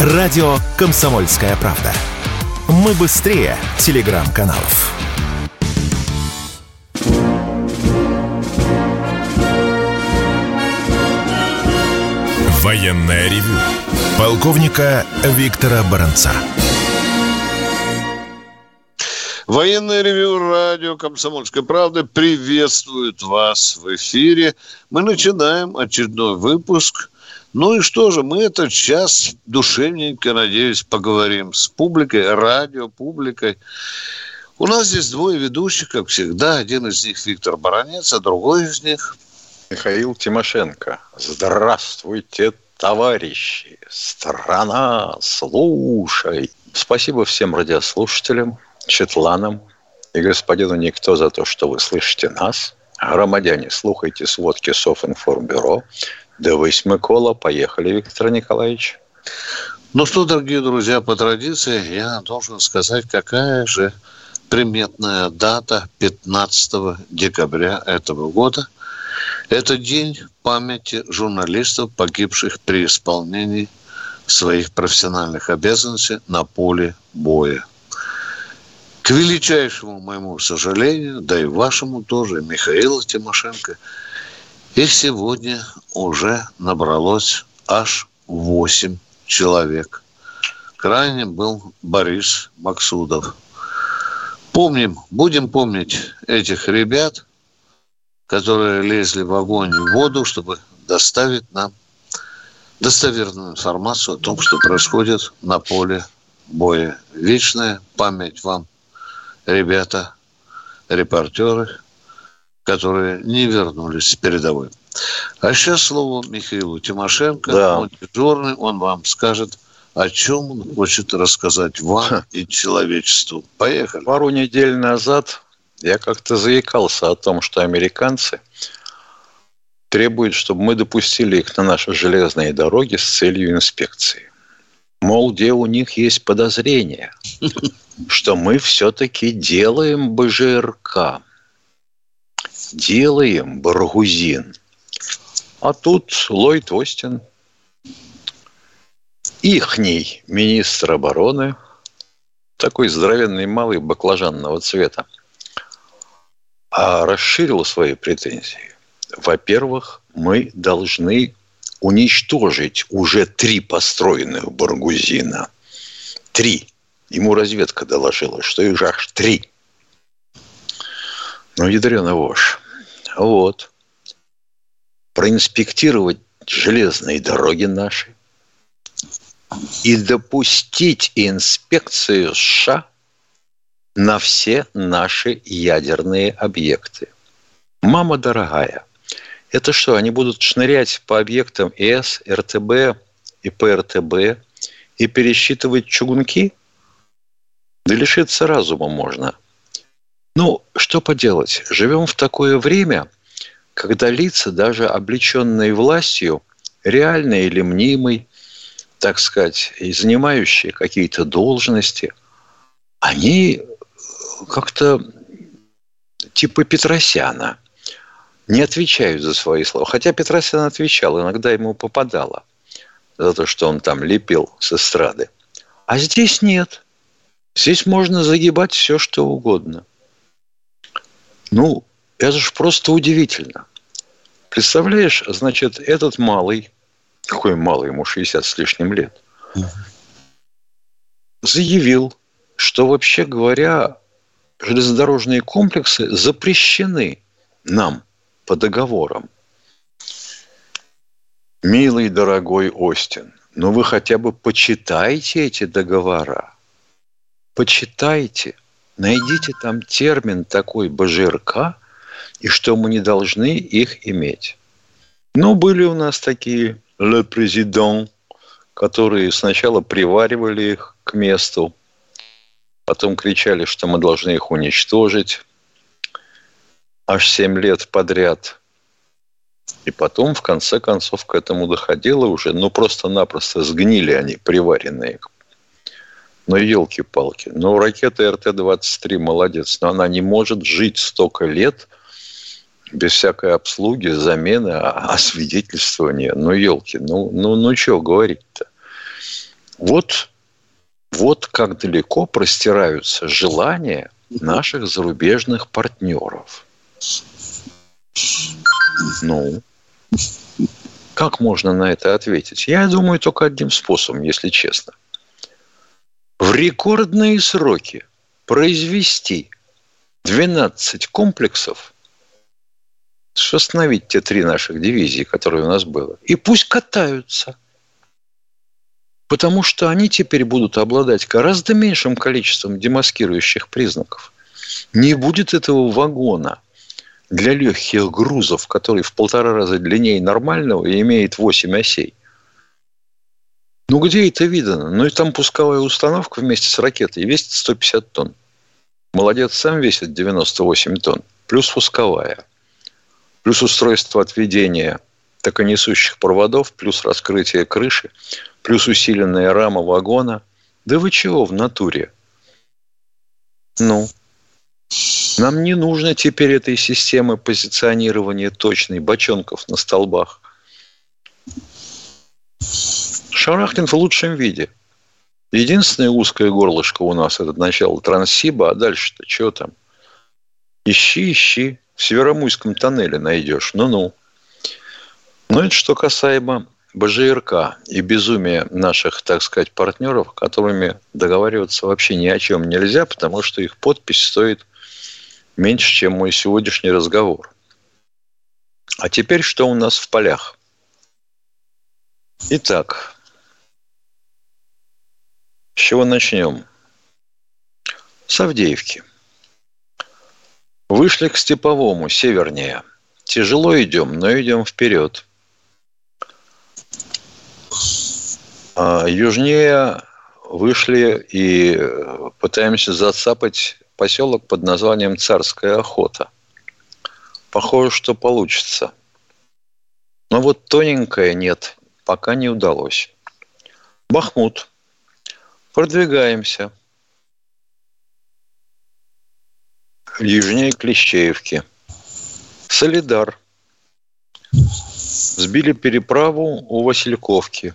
Радио «Комсомольская правда». Мы быстрее телеграм-каналов. Военное ревю полковника Виктора Баранца. Военное ревю радио «Комсомольская правда» приветствует вас в эфире. Мы начинаем очередной выпуск. Ну и что же, мы этот час душевненько, надеюсь, поговорим с публикой, радиопубликой. У нас здесь двое ведущих, как всегда. Один из них Виктор Баранец, а другой из них... Михаил Тимошенко. Здравствуйте, товарищи! Страна, слушай! Спасибо всем радиослушателям, Четланам и господину Никто за то, что вы слышите нас. Громадяне, слухайте сводки Софинформбюро. Да вы, Микола. Поехали, Виктор Николаевич. Ну что, дорогие друзья, по традиции я должен сказать, какая же приметная дата 15 декабря этого года. Это день памяти журналистов, погибших при исполнении своих профессиональных обязанностей на поле боя. К величайшему моему сожалению, да и вашему тоже, Михаила Тимошенко, их сегодня уже набралось аж 8 человек. Крайним был Борис Максудов. Помним, будем помнить этих ребят, которые лезли в огонь и в воду, чтобы доставить нам достоверную информацию о том, что происходит на поле боя. Вечная память вам ребята, репортеры, которые не вернулись с передовой. А сейчас слово Михаилу Тимошенко. Да. Он дежурный, он вам скажет, о чем он хочет рассказать вам и человечеству. Поехали. Пару недель назад я как-то заикался о том, что американцы требуют, чтобы мы допустили их на наши железные дороги с целью инспекции. Мол, где у них есть подозрения, что мы все-таки делаем БЖРК, делаем Баргузин. А тут Ллойд Остин, ихний министр обороны, такой здоровенный малый баклажанного цвета, а расширил свои претензии. Во-первых, мы должны уничтожить уже три построенных Баргузина. Три. Ему разведка доложила, что их аж три. Ну, ядрена вошь. Вот. Проинспектировать железные дороги наши и допустить инспекцию США на все наши ядерные объекты. Мама дорогая, это что, они будут шнырять по объектам С, РТБ и ПРТБ и пересчитывать чугунки? Да лишиться разума можно. Ну, что поделать? Живем в такое время, когда лица, даже облеченные властью, реальные или мнимой, так сказать, и занимающие какие-то должности, они как-то типа Петросяна не отвечают за свои слова. Хотя Петросян отвечал, иногда ему попадало за то, что он там лепил с эстрады. А здесь нет. Здесь можно загибать все, что угодно. Ну, это же просто удивительно. Представляешь, значит, этот малый, какой малый, ему 60 с лишним лет, заявил, что вообще говоря, железнодорожные комплексы запрещены нам по договорам. Милый, дорогой Остин, ну вы хотя бы почитайте эти договора. Почитайте. Найдите там термин такой БЖРК, и что мы не должны их иметь. Ну, были у нас такие «le président», которые сначала приваривали их к месту, потом кричали, что мы должны их уничтожить аж 7 лет подряд. И потом, в конце концов, к этому доходило уже, ну, просто-напросто сгнили они, приваренные. Ну, елки-палки. Ну, ракета РТ-23 молодец, но она не может жить столько лет без всякой обслуги, замены, освидетельствования. Ну, елки, ну, ну, ну, что говорить-то? Вот, вот как далеко простираются желания наших зарубежных партнеров. Ну, как можно на это ответить? Я думаю, только одним способом, если честно. В рекордные сроки произвести 12 комплексов, остановить те три наших дивизии, которые у нас было, и пусть катаются. Потому что они теперь будут обладать гораздо меньшим количеством демаскирующих признаков. Не будет этого вагона для легких грузов, который в полтора раза длиннее нормального и имеет 8 осей. Ну, где это видно? Ну, и там пусковая установка вместе с ракетой весит 150 тонн. Молодец сам весит 98 тонн, плюс пусковая, плюс устройство отведения токонесущих проводов, плюс раскрытие крыши, плюс усиленная рама вагона. Да вы чего в натуре? Ну, нам не нужно теперь этой системы позиционирования точной бочонков на столбах. Шарахнет в лучшем виде – Единственное узкое горлышко у нас – это начало Транссиба, а дальше-то что там? Ищи, ищи. В Северомуйском тоннеле найдешь. Ну-ну. Ну, это что касаемо БЖРК и безумия наших, так сказать, партнеров, которыми договариваться вообще ни о чем нельзя, потому что их подпись стоит меньше, чем мой сегодняшний разговор. А теперь что у нас в полях? Итак, с чего начнем? С Авдеевки. Вышли к Степовому, севернее. Тяжело идем, но идем вперед. А южнее вышли и пытаемся зацапать поселок под названием Царская охота. Похоже, что получится. Но вот тоненькое нет, пока не удалось. Бахмут. Продвигаемся. Южнее Клещеевки. Солидар. Сбили переправу у Васильковки.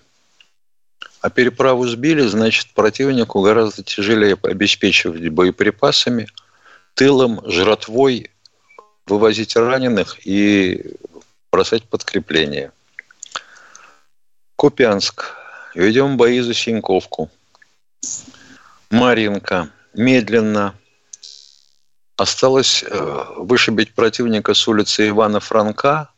А переправу сбили, значит, противнику гораздо тяжелее обеспечивать боеприпасами, тылом, жратвой, вывозить раненых и бросать подкрепление. Купянск. Ведем бои за Синьковку. Маринка медленно осталось э, вышибить противника с улицы Ивана Франка,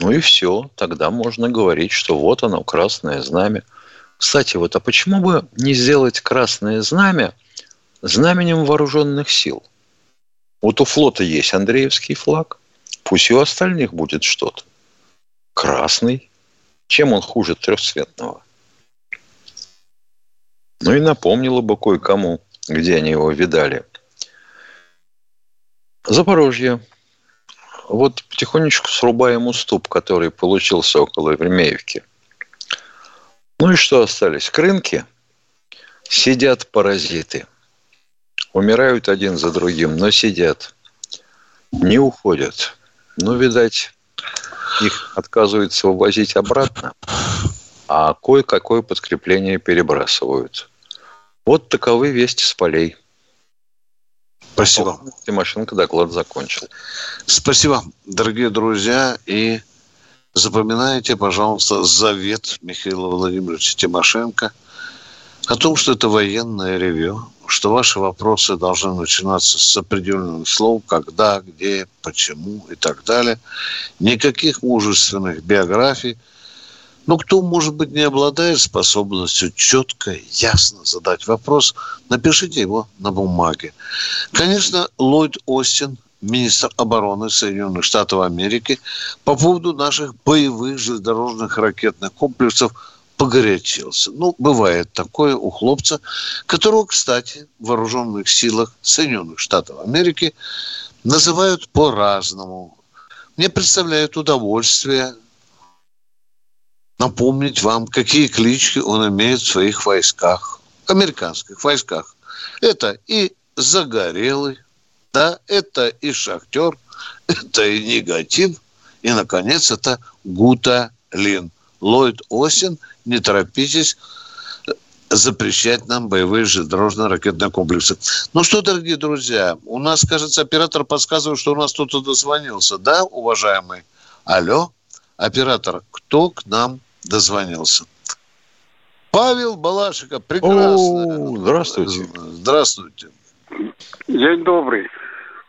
ну и все, тогда можно говорить, что вот оно, красное знамя. Кстати, вот а почему бы не сделать красное знамя знаменем вооруженных сил? Вот у флота есть Андреевский флаг, пусть и у остальных будет что-то. Красный. Чем он хуже трехцветного? Ну и напомнила бы кое-кому, где они его видали. Запорожье. Вот потихонечку срубаем уступ, который получился около Вермеевки. Ну и что остались? Крынки. Сидят паразиты. Умирают один за другим, но сидят. Не уходят. Ну, видать, их отказываются вывозить обратно а кое-какое подкрепление перебрасывают. Вот таковы вести с полей. Спасибо. Тимошенко доклад закончил. Спасибо, дорогие друзья. И запоминайте, пожалуйста, завет Михаила Владимировича Тимошенко о том, что это военное ревю, что ваши вопросы должны начинаться с определенных слов, когда, где, почему и так далее. Никаких мужественных биографий – но кто, может быть, не обладает способностью четко, ясно задать вопрос, напишите его на бумаге. Конечно, Ллойд Остин, министр обороны Соединенных Штатов Америки, по поводу наших боевых железнодорожных ракетных комплексов погорячился. Ну, бывает такое у хлопца, которого, кстати, в вооруженных силах Соединенных Штатов Америки называют по-разному. Мне представляет удовольствие напомнить вам, какие клички он имеет в своих войсках, американских войсках. Это и Загорелый, да, это и Шахтер, это и Негатив, и, наконец, это Гута Лин. Ллойд Осин, не торопитесь, запрещать нам боевые дорожно-ракетные комплексы. Ну что, дорогие друзья, у нас, кажется, оператор подсказывает, что у нас кто-то дозвонился. Да, уважаемый? Алло, оператор, кто к нам дозвонился? Павел Балашика, прекрасно. О, здравствуйте. Здравствуйте. День добрый.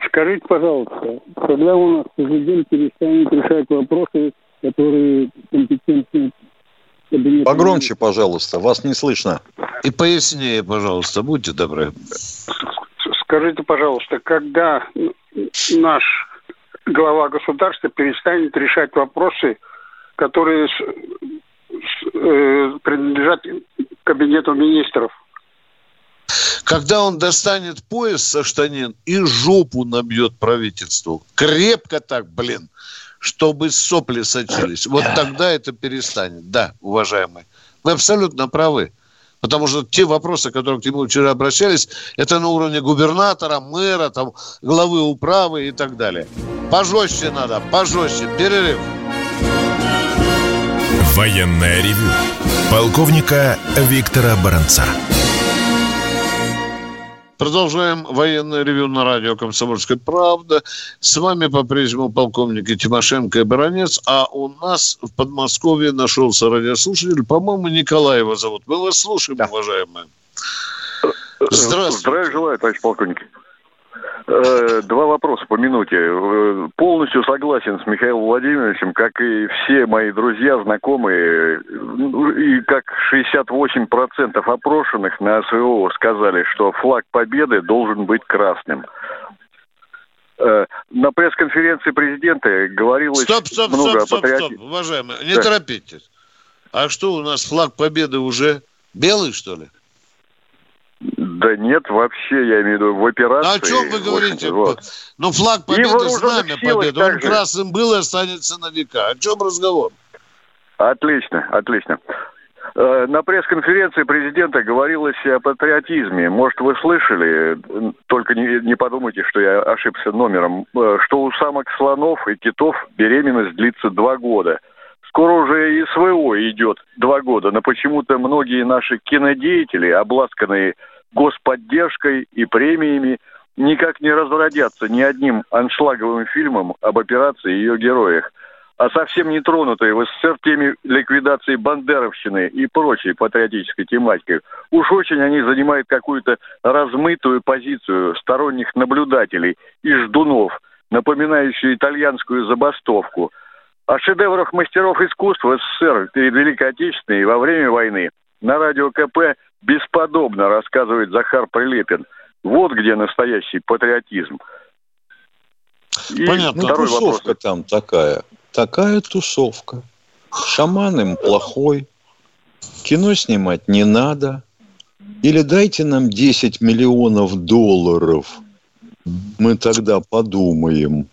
Скажите, пожалуйста, когда у нас президент перестанет решать вопросы, которые компетентны Погромче, пожалуйста, вас не слышно. И пояснее, пожалуйста, будьте добры. Скажите, пожалуйста, когда наш глава государства перестанет решать вопросы, которые э, принадлежат кабинету министров? Когда он достанет пояс со штанин и жопу набьет правительству. Крепко так, блин чтобы сопли сочились. Вот тогда это перестанет. Да, уважаемые. Вы абсолютно правы. Потому что те вопросы, которые к нему вчера обращались, это на уровне губернатора, мэра, там, главы управы и так далее. Пожестче надо, пожестче. Перерыв. Военная ревю. Полковника Виктора Баранца. Продолжаем военное ревю на радио «Комсомольская правда». С вами по-прежнему полковники Тимошенко и Баранец. А у нас в Подмосковье нашелся радиослушатель. По-моему, Николай его зовут. Мы вас слушаем, да. уважаемые. Здравствуйте. Здравия желаю, товарищ полковник. Э, два вопроса по минуте. Э, полностью согласен с Михаилом Владимировичем, как и все мои друзья, знакомые, ну, и как 68% опрошенных на СВО сказали, что флаг победы должен быть красным. Э, на пресс-конференции президента говорилось стоп, стоп, много стоп, стоп, стоп, уважаемые, не да. торопитесь. А что у нас флаг победы уже белый, что ли? Да нет, вообще, я имею в виду, в операции. А о чем вы говорите? Вот. Ну, флаг победы, знамя победы. Он красным был и останется на века. О чем разговор? Отлично, отлично. Э, на пресс-конференции президента говорилось о патриотизме. Может, вы слышали, только не, не подумайте, что я ошибся номером, э, что у самок слонов и китов беременность длится два года. Скоро уже и СВО идет два года, но почему-то многие наши кинодеятели, обласканные господдержкой и премиями никак не разродятся ни одним аншлаговым фильмом об операции и ее героях, а совсем не тронутые в СССР теми ликвидации бандеровщины и прочей патриотической тематикой. Уж очень они занимают какую-то размытую позицию сторонних наблюдателей и ждунов, напоминающую итальянскую забастовку. О шедеврах мастеров искусства СССР перед Великой Отечественной и во время войны на радио КП – бесподобно рассказывает Захар Прилепин. Вот где настоящий патриотизм. И Понятно. Второй тусовка вопрос. там такая. Такая тусовка. Шаман им плохой. Кино снимать не надо. Или дайте нам 10 миллионов долларов. Мы тогда подумаем.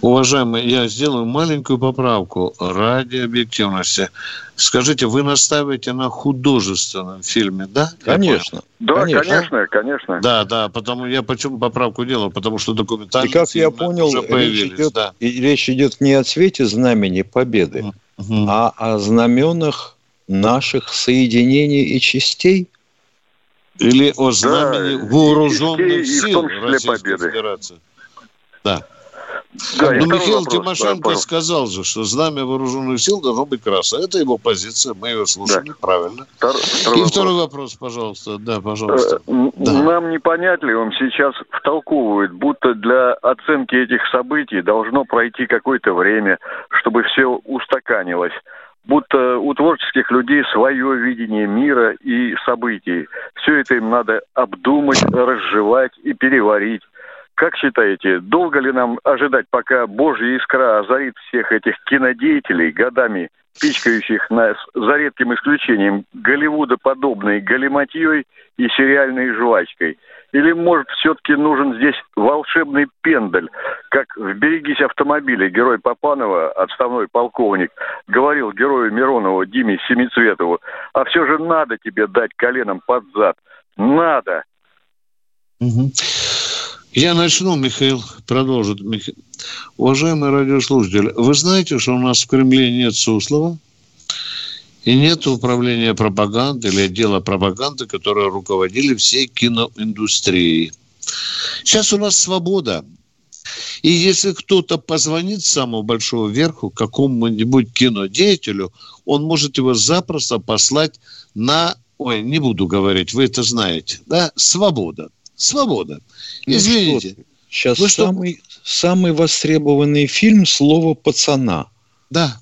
Уважаемый, я сделаю маленькую поправку ради объективности. Скажите, вы настаиваете на художественном фильме, да? Конечно. Да, конечно, конечно, конечно. Да, да, потому я почему поправку делаю, потому что документальные И как я понял, речь идет, да. речь идет не о цвете знамени победы, угу. а о знаменах наших соединений и частей. Или о знамени да, вооруженных сил Российской победы. Федерации. Да. Да, Но ну, Михаил вопрос, Тимошенко да, сказал же, что знамя вооруженных сил должно быть красное. Это его позиция, мы ее слушали, да. правильно. Втор, второй И вопрос. второй вопрос, пожалуйста. Да, пожалуйста. Э, да. Нам непонятливым сейчас втолковывают, будто для оценки этих событий должно пройти какое-то время, чтобы все устаканилось будто у творческих людей свое видение мира и событий. Все это им надо обдумать, разжевать и переварить. Как считаете, долго ли нам ожидать, пока Божья искра озарит всех этих кинодеятелей, годами пичкающих нас, за редким исключением, Голливуда подобной галиматьей и сериальной жвачкой? Или, может, все-таки нужен здесь волшебный пендаль, как в «Берегись автомобиля» герой Попанова, отставной полковник, говорил герою Миронова Диме Семицветову, а все же надо тебе дать коленом под зад. Надо. Угу. Я начну, Михаил продолжит. Михаил. Уважаемый радиослушатель, вы знаете, что у нас в Кремле нет Суслова? И нет управления пропагандой или отдела пропаганды, которые руководили всей киноиндустрией. Сейчас у нас свобода. И если кто-то позвонит с самого большого верху какому-нибудь кинодеятелю, он может его запросто послать на... Ой, не буду говорить, вы это знаете. Да, свобода. Свобода. Ну Извините. Ну, Сейчас вы самый, что? самый востребованный фильм «Слово пацана». Да.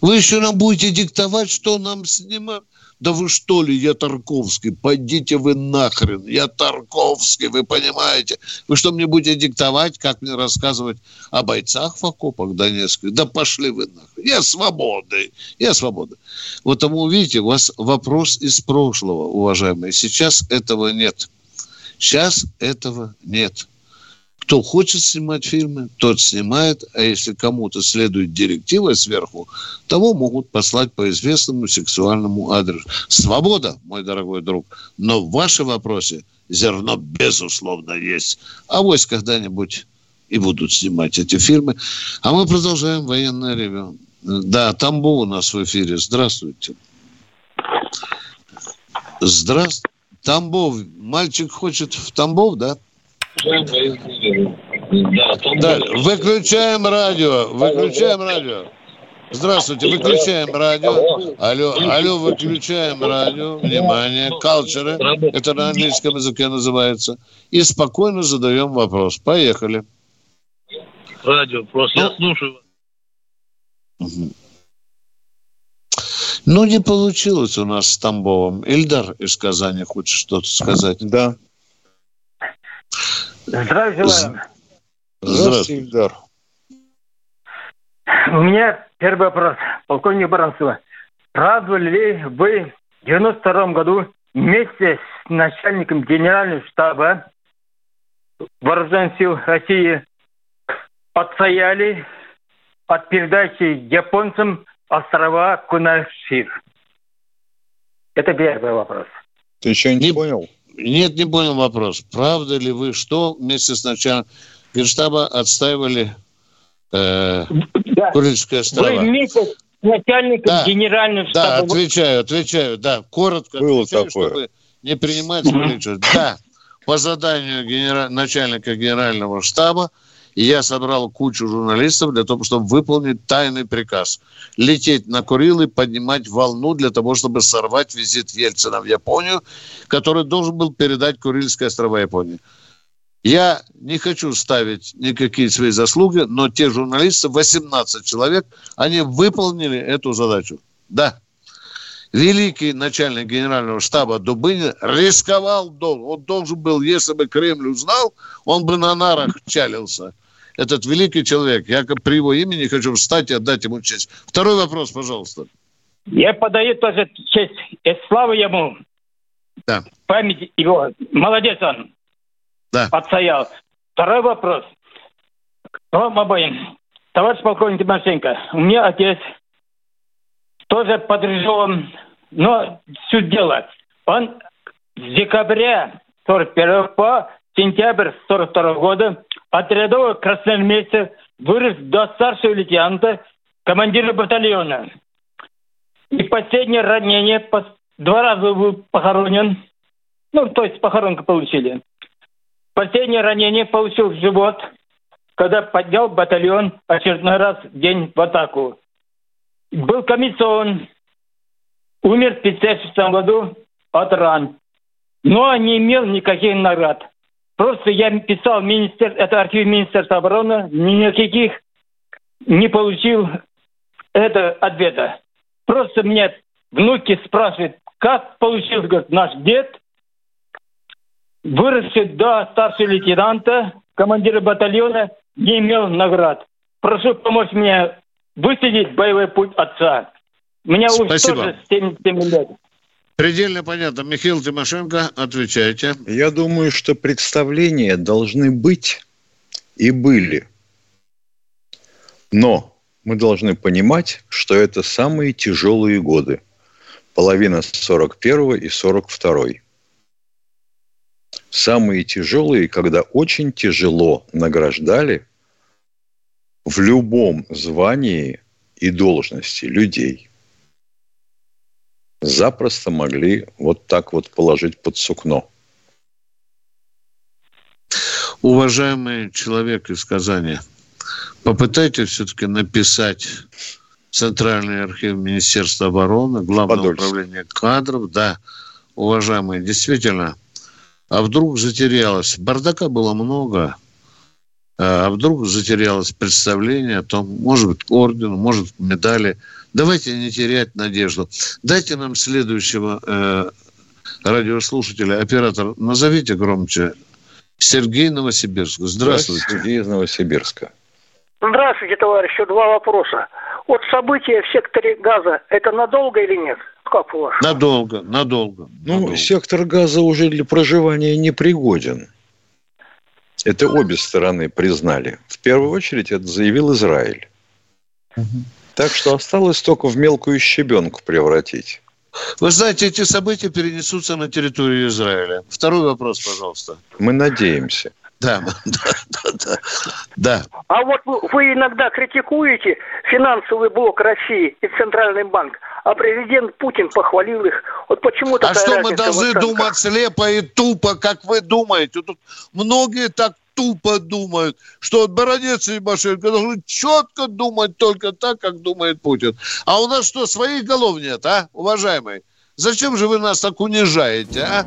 Вы еще нам будете диктовать, что нам снимать? Да вы что ли, я Тарковский, пойдите вы нахрен, я Тарковский, вы понимаете? Вы что мне будете диктовать, как мне рассказывать о бойцах в окопах Донецкой? Да пошли вы нахрен, я свободный, я свободный. Вот тому, видите, у вас вопрос из прошлого, уважаемые, сейчас этого нет. Сейчас этого нет. Кто хочет снимать фильмы, тот снимает, а если кому-то следует директива сверху, того могут послать по известному сексуальному адресу. Свобода, мой дорогой друг, но в вашем вопросе зерно безусловно есть. А вось когда-нибудь и будут снимать эти фильмы. А мы продолжаем военное ревю. Да, Тамбов у нас в эфире. Здравствуйте. Здравствуйте. Тамбов. Мальчик хочет в Тамбов, да? Да, выключаем радио, выключаем радио. Здравствуйте, выключаем радио. Алло, алло, выключаем радио. Внимание, калчеры. Это на английском языке называется. И спокойно задаем вопрос. Поехали. Радио, просто ну, я слушаю. Ну, не получилось у нас с Тамбовым. Ильдар из Казани хочет что-то сказать. Да. Здравия желаю. Здравствуйте, Ильдар. У меня первый вопрос. Полковник Баранцева. Правда ли вы в 92 году вместе с начальником генерального штаба Вооруженных сил России отстояли от передачи японцам острова Кунашир? Это первый вопрос. Ты еще не, не понял? Нет, не понял вопрос. Правда ли вы, что вместе с начальником Генштаба отстаивали э, да. Курильские острова? Вы вместе с начальником да. генерального штаба... Да, отвечаю, отвечаю, да. Коротко Было отвечаю, такое. чтобы не принимать mm-hmm. Да, по заданию генера... начальника генерального штаба и я собрал кучу журналистов для того, чтобы выполнить тайный приказ. Лететь на Курилы, поднимать волну для того, чтобы сорвать визит Ельцина в Японию, который должен был передать Курильские острова Японии. Я не хочу ставить никакие свои заслуги, но те журналисты, 18 человек, они выполнили эту задачу. Да. Великий начальник генерального штаба Дубынин рисковал, он должен был, если бы Кремль узнал, он бы на нарах чалился этот великий человек. Я при его имени хочу встать и отдать ему честь. Второй вопрос, пожалуйста. Я подаю тоже честь и славу ему. Да. Память его. Молодец он. Да. Отстоял. Второй вопрос. Вам обоим. Товарищ полковник Тимошенко, у меня отец тоже подражен, но суть дела. Он с декабря 41 по сентябрь 42 года от рядового красноармейца вырос до старшего лейтенанта, командира батальона. И последнее ранение, два раза был похоронен, ну, то есть похоронку получили. Последнее ранение получил в живот, когда поднял батальон очередной раз день в атаку. Был комиссован, умер в 56 году от ран, но не имел никаких наград. Просто я писал министер, это архив Министерства обороны, никаких не получил это ответа. Просто мне внуки спрашивают, как получился говорит, наш дед, выросший до старшего лейтенанта, командира батальона, не имел наград. Прошу помочь мне высадить боевой путь отца. Меня Спасибо. уже тоже 77 лет. Предельно понятно. Михаил Тимошенко, отвечайте. Я думаю, что представления должны быть и были. Но мы должны понимать, что это самые тяжелые годы. Половина 41 и 42. Самые тяжелые, когда очень тяжело награждали в любом звании и должности людей – запросто могли вот так вот положить под сукно. Уважаемый человек из Казани, попытайтесь все-таки написать Центральный архив Министерства обороны, Главное Подольск. управление кадров, да, уважаемые, действительно, а вдруг затерялось, бардака было много, а вдруг затерялось представление о том, может быть, орден, может, медали. Давайте не терять надежду. Дайте нам следующего э, радиослушателя. Оператор, назовите громче. Сергей Новосибирск. Здравствуйте. Сергей из Новосибирска. Здравствуйте, товарищи. Два вопроса. Вот события в секторе газа, это надолго или нет? Как у вас? Надолго, надолго. Ну, надолго. сектор газа уже для проживания не пригоден. Это обе стороны признали. В первую очередь это заявил Израиль. Угу. Так что осталось только в мелкую щебенку превратить. Вы знаете, эти события перенесутся на территорию Израиля. Второй вопрос, пожалуйста. Мы надеемся. Да, да, да, да. да. А вот вы, вы иногда критикуете финансовый блок России и Центральный банк, а президент Путин похвалил их. Вот почему А что мы должны думать слепо и тупо, как вы думаете? Тут многие так тупо думают, что вот Бородец и Машенко должны четко думать только так, как думает Путин. А у нас что, своих голов нет, а, уважаемые? Зачем же вы нас так унижаете, а?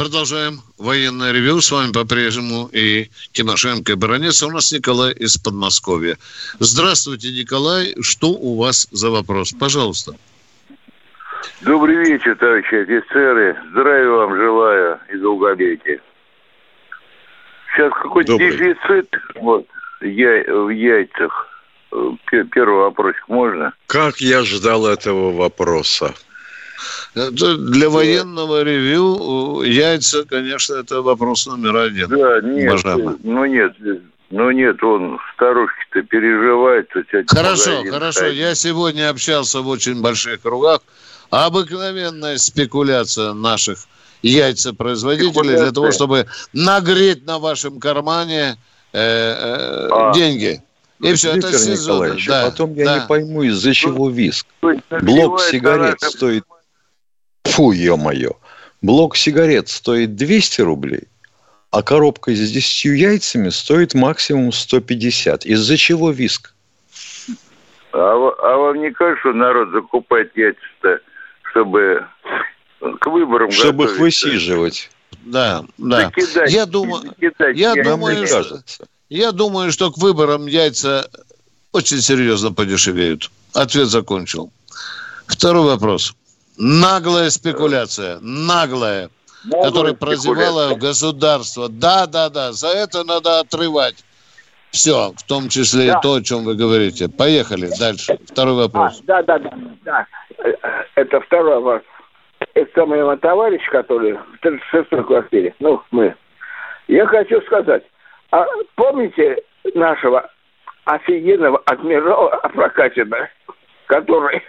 Продолжаем военное ревю. С вами по-прежнему и Тимошенко и Баранец. А у нас Николай из Подмосковья. Здравствуйте, Николай. Что у вас за вопрос? Пожалуйста. Добрый вечер, товарищи офицеры. Здравия вам желаю и долголетия. Сейчас какой-то Добрый. дефицит вот, я, в яйцах. Первый вопросик можно? Как я ждал этого вопроса. Для военного ревю яйца, конечно, это вопрос номер один. Да, нет, уважаемый. ну нет, ну нет, он старушки-то переживает. Хорошо, хорошо. Ставить. Я сегодня общался в очень больших кругах Обыкновенная спекуляция наших яйцепроизводителей для того, чтобы нагреть на вашем кармане э, э, а. деньги. И все, Виктор это сезон. Да, потом я да. не пойму, из-за чего виск. Блок сигарет стоит... Фу, ё-моё. Блок сигарет стоит 200 рублей, а коробка с 10 яйцами стоит максимум 150. Из-за чего виск? А, а вам не кажется, что народ закупает яйца-то чтобы к выборам Чтобы их высиживать. Да, да. Закидать, я думаю, закидать, я, я думаю, что, я думаю, что к выборам яйца очень серьезно подешевеют. Ответ закончил. Второй вопрос. Наглая спекуляция, наглая, наглая которая прозевала государство. Да, да, да, за это надо отрывать. Все, в том числе да. и то, о чем вы говорите. Поехали дальше. Второй вопрос. А, да, да, да, да. Это второй вопрос. Это моего товарища, который в 36-й квартире. Ну, мы. Я хочу сказать, а помните нашего офигенного адмирала Прокатина, который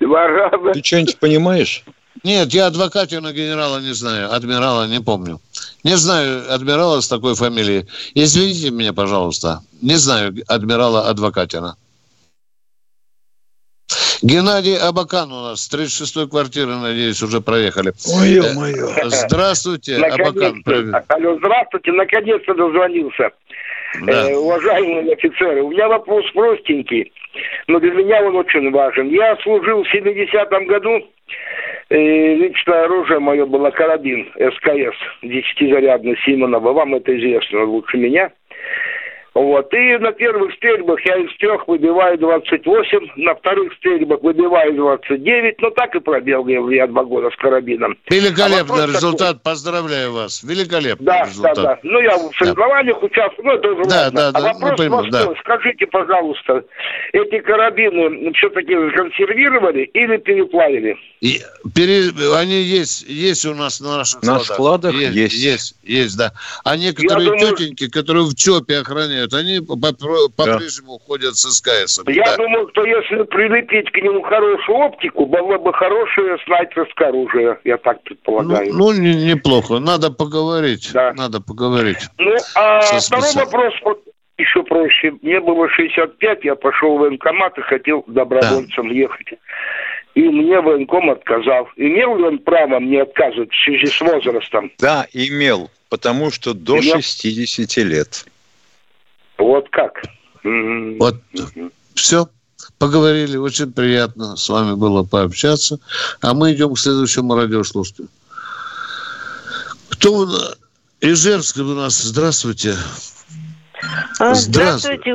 два раза... Ты что-нибудь понимаешь? Нет, я адвокатина генерала не знаю, адмирала не помню. Не знаю адмирала с такой фамилией. Извините меня, пожалуйста. Не знаю адмирала Адвокатина. Геннадий Абакан у нас, 36-й квартиры, надеюсь, уже проехали. Ой, мое. Здравствуйте, Абакан. Алло, здравствуйте, наконец-то дозвонился. Да. Э, уважаемые офицеры, у меня вопрос простенький, но для меня он очень важен. Я служил в 70-м году и личное оружие мое было карабин СКС, 10-зарядный Симонова. Вам это известно лучше меня. Вот. И на первых стрельбах я из трех выбиваю 28, на вторых стрельбах выбиваю 29, но так и пробегал я два года с карабином. Великолепный а результат, такой... поздравляю вас. Великолепный да, результат. Да, да, Ну, я в соревнованиях да. участвую, ну, это уже да, ладно. Да, да, а вопрос ну, пойму, да. скажите, пожалуйста, эти карабины все-таки законсервировали или переплавили? И, пере... Они есть, есть у нас на наших на складах. На складах есть. Есть, есть, есть да. А некоторые думаю... тетеньки, которые в ЧОПе охраняют, они по-прежнему да. ходят с СКС. Я да. думаю, что если прилепить к нему хорошую оптику, было бы хорошее снайперское оружие, я так предполагаю. Ну, ну не, неплохо. Надо поговорить. Да. Надо поговорить. Ну, а второй вопрос, вот еще проще. Мне было 65, я пошел в военкомат и хотел добровольцем да. ехать. И мне военком отказал. Имел ли он право мне отказывать в связи с возрастом? Да, имел, потому что до имел? 60 лет. Вот как? Вот. Все. Поговорили. Очень приятно с вами было пообщаться. А мы идем к следующему радиослушателю. Кто из Ижевска у нас? Здравствуйте. А, здравствуйте.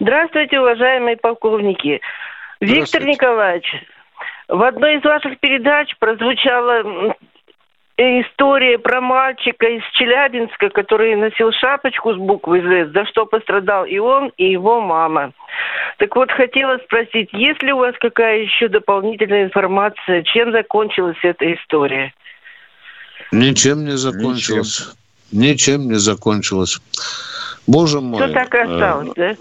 Здравствуйте, уважаемые полковники. Виктор Николаевич, в одной из ваших передач прозвучала история про мальчика из Челябинска, который носил шапочку с буквой «З», за что пострадал и он, и его мама. Так вот, хотела спросить, есть ли у вас какая еще дополнительная информация, чем закончилась эта история? Ничем не закончилась. Ничем, Ничем не закончилась. Боже мой. Все так и осталось, да?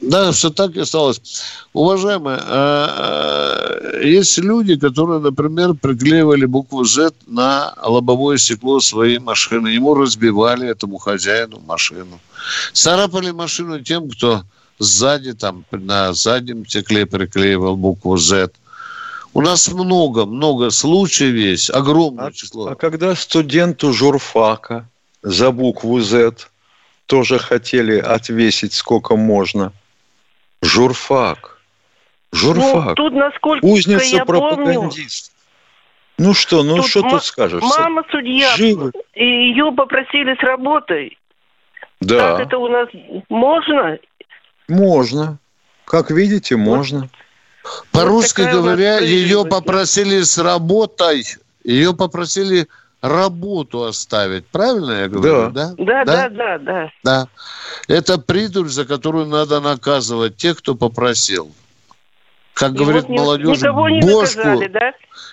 Да, все так и осталось. Уважаемые, а, а, есть люди, которые, например, приклеивали букву Z на лобовое стекло своей машины. Ему разбивали, этому хозяину, машину. Царапали машину тем, кто сзади, там, на заднем стекле приклеивал букву Z. У нас много, много случаев есть, огромное а, число. А когда студенту журфака за букву Z тоже хотели отвесить сколько можно. Журфак. Журфак. Ну, тут, насколько Узница я пропагандист. Помню, ну что, ну тут что тут скажешь? Мама судья, Живы. и ее попросили с работой. Да. Как это у нас можно? Можно. Как видите, можно. По-русски вот говоря, ее попросили с работой. Ее попросили работу оставить. Правильно я говорю? Да. Да, да, да, да. Да. да. Это придурь, за которую надо наказывать тех, кто попросил. Как И говорит вот молодежь, никого не бошку. наказали, да?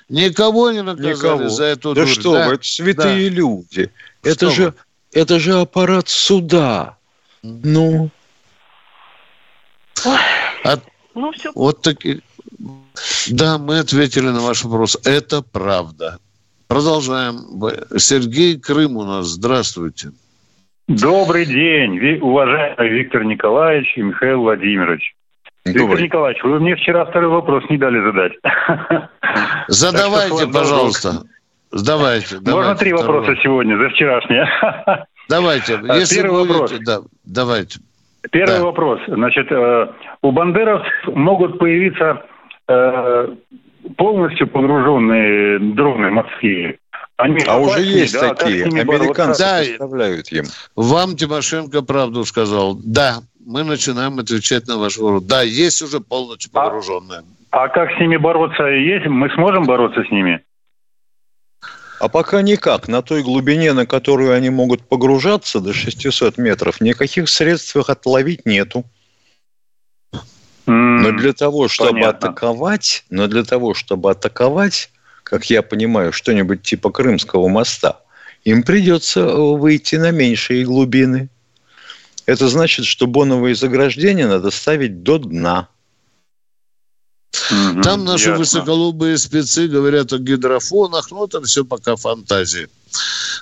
Никого не наказали никого. за эту Да дурь. что да? вы, это святые да. люди. Это же, это же аппарат суда. Ну. От, ну, все. Вот такие. Да, мы ответили на ваш вопрос. Это правда. Продолжаем. Сергей Крым у нас. Здравствуйте. Добрый день, уважаемый Виктор Николаевич и Михаил Владимирович. Добрый. Виктор Николаевич, вы мне вчера второй вопрос не дали задать. Задавайте, пожалуйста. Давайте. Можно три вопроса сегодня за вчерашнее? Давайте. А, Если Первый будете, вопрос. Да, давайте. Первый да. вопрос. Значит, э, у бандеровцев могут появиться э, полностью погруженные дроны морские. Они а уже есть да, такие. Американцы да, поставляют им. Вам Тимошенко правду сказал. Да, мы начинаем отвечать на ваш вопрос. Да, есть уже полностью а погруженные. А, а как с ними бороться есть? Мы сможем бороться с ними? А пока никак. На той глубине, на которую они могут погружаться, до 600 метров, никаких средств их отловить нету. Но для того, чтобы Понятно. атаковать, но для того, чтобы атаковать, как я понимаю, что-нибудь типа Крымского моста, им придется выйти на меньшие глубины. Это значит, что боновые заграждения надо ставить до дна. Там наши Ясно. высоколобые спецы говорят о гидрофонах, но это все пока фантазии.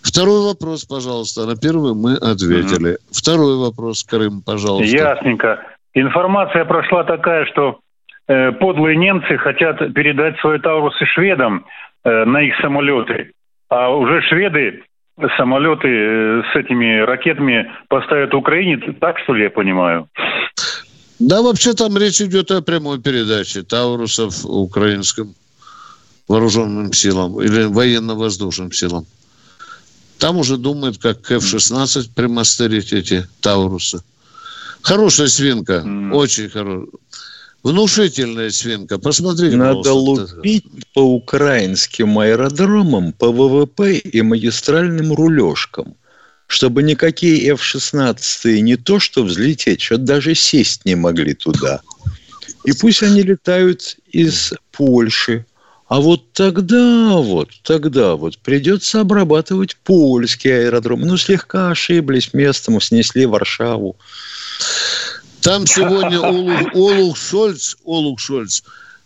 Второй вопрос, пожалуйста. На первый мы ответили. Угу. Второй вопрос, Крым, пожалуйста. Ясненько. Информация прошла такая, что э, подлые немцы хотят передать свои Таурусы шведам э, на их самолеты. А уже шведы самолеты э, с этими ракетами поставят Украине. Так, что ли, я понимаю? Да, вообще там речь идет о прямой передаче Таурусов украинским вооруженным силам или военно-воздушным силам. Там уже думают, как F-16 примастерить эти Таурусы. Хорошая свинка, mm. очень хорошая. Внушительная свинка. Посмотрите, Надо лупить по украинским аэродромам, по ВВП и магистральным рулежкам, чтобы никакие F-16 не то что взлететь, что даже сесть не могли туда. И пусть они летают из Польши, а вот тогда вот, тогда вот придется обрабатывать польский аэродром. Ну, слегка ошиблись местом, снесли Варшаву. Там сегодня Олух, Олух Шольц, Олух Шольц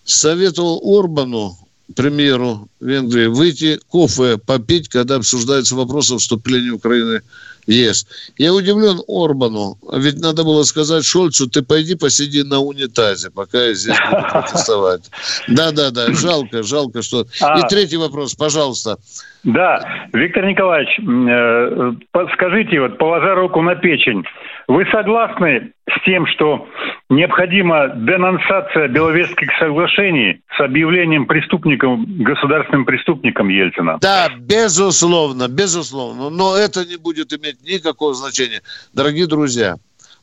советовал Орбану, премьеру Венгрии, выйти кофе попить, когда обсуждается вопрос о вступлении Украины в ЕС. Я удивлен Орбану, ведь надо было сказать Шольцу, ты пойди посиди на унитазе, пока я здесь буду протестовать. Да-да-да, жалко, жалко, что... А... И третий вопрос, пожалуйста. Да, Виктор Николаевич, э, скажите, вот положа руку на печень, вы согласны с тем, что необходима денонсация Беловежских соглашений с объявлением преступником, государственным преступником Ельцина? Да, безусловно, безусловно. Но это не будет иметь никакого значения. Дорогие друзья,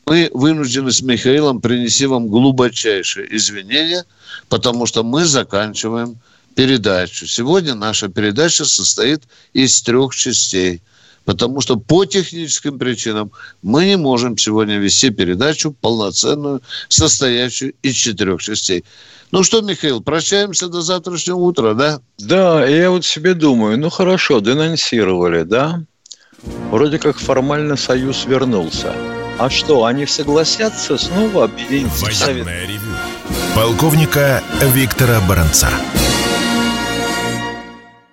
мы вынуждены с Михаилом принести вам глубочайшие извинения, потому что мы заканчиваем передачу. Сегодня наша передача состоит из трех частей. Потому что по техническим причинам мы не можем сегодня вести передачу полноценную, состоящую из четырех частей. Ну что, Михаил, прощаемся до завтрашнего утра, да? Да, я вот себе думаю, ну хорошо, денонсировали, да? Вроде как формально Союз вернулся. А что, они согласятся снова объединиться Военное ревю. Полковника Виктора Баранца.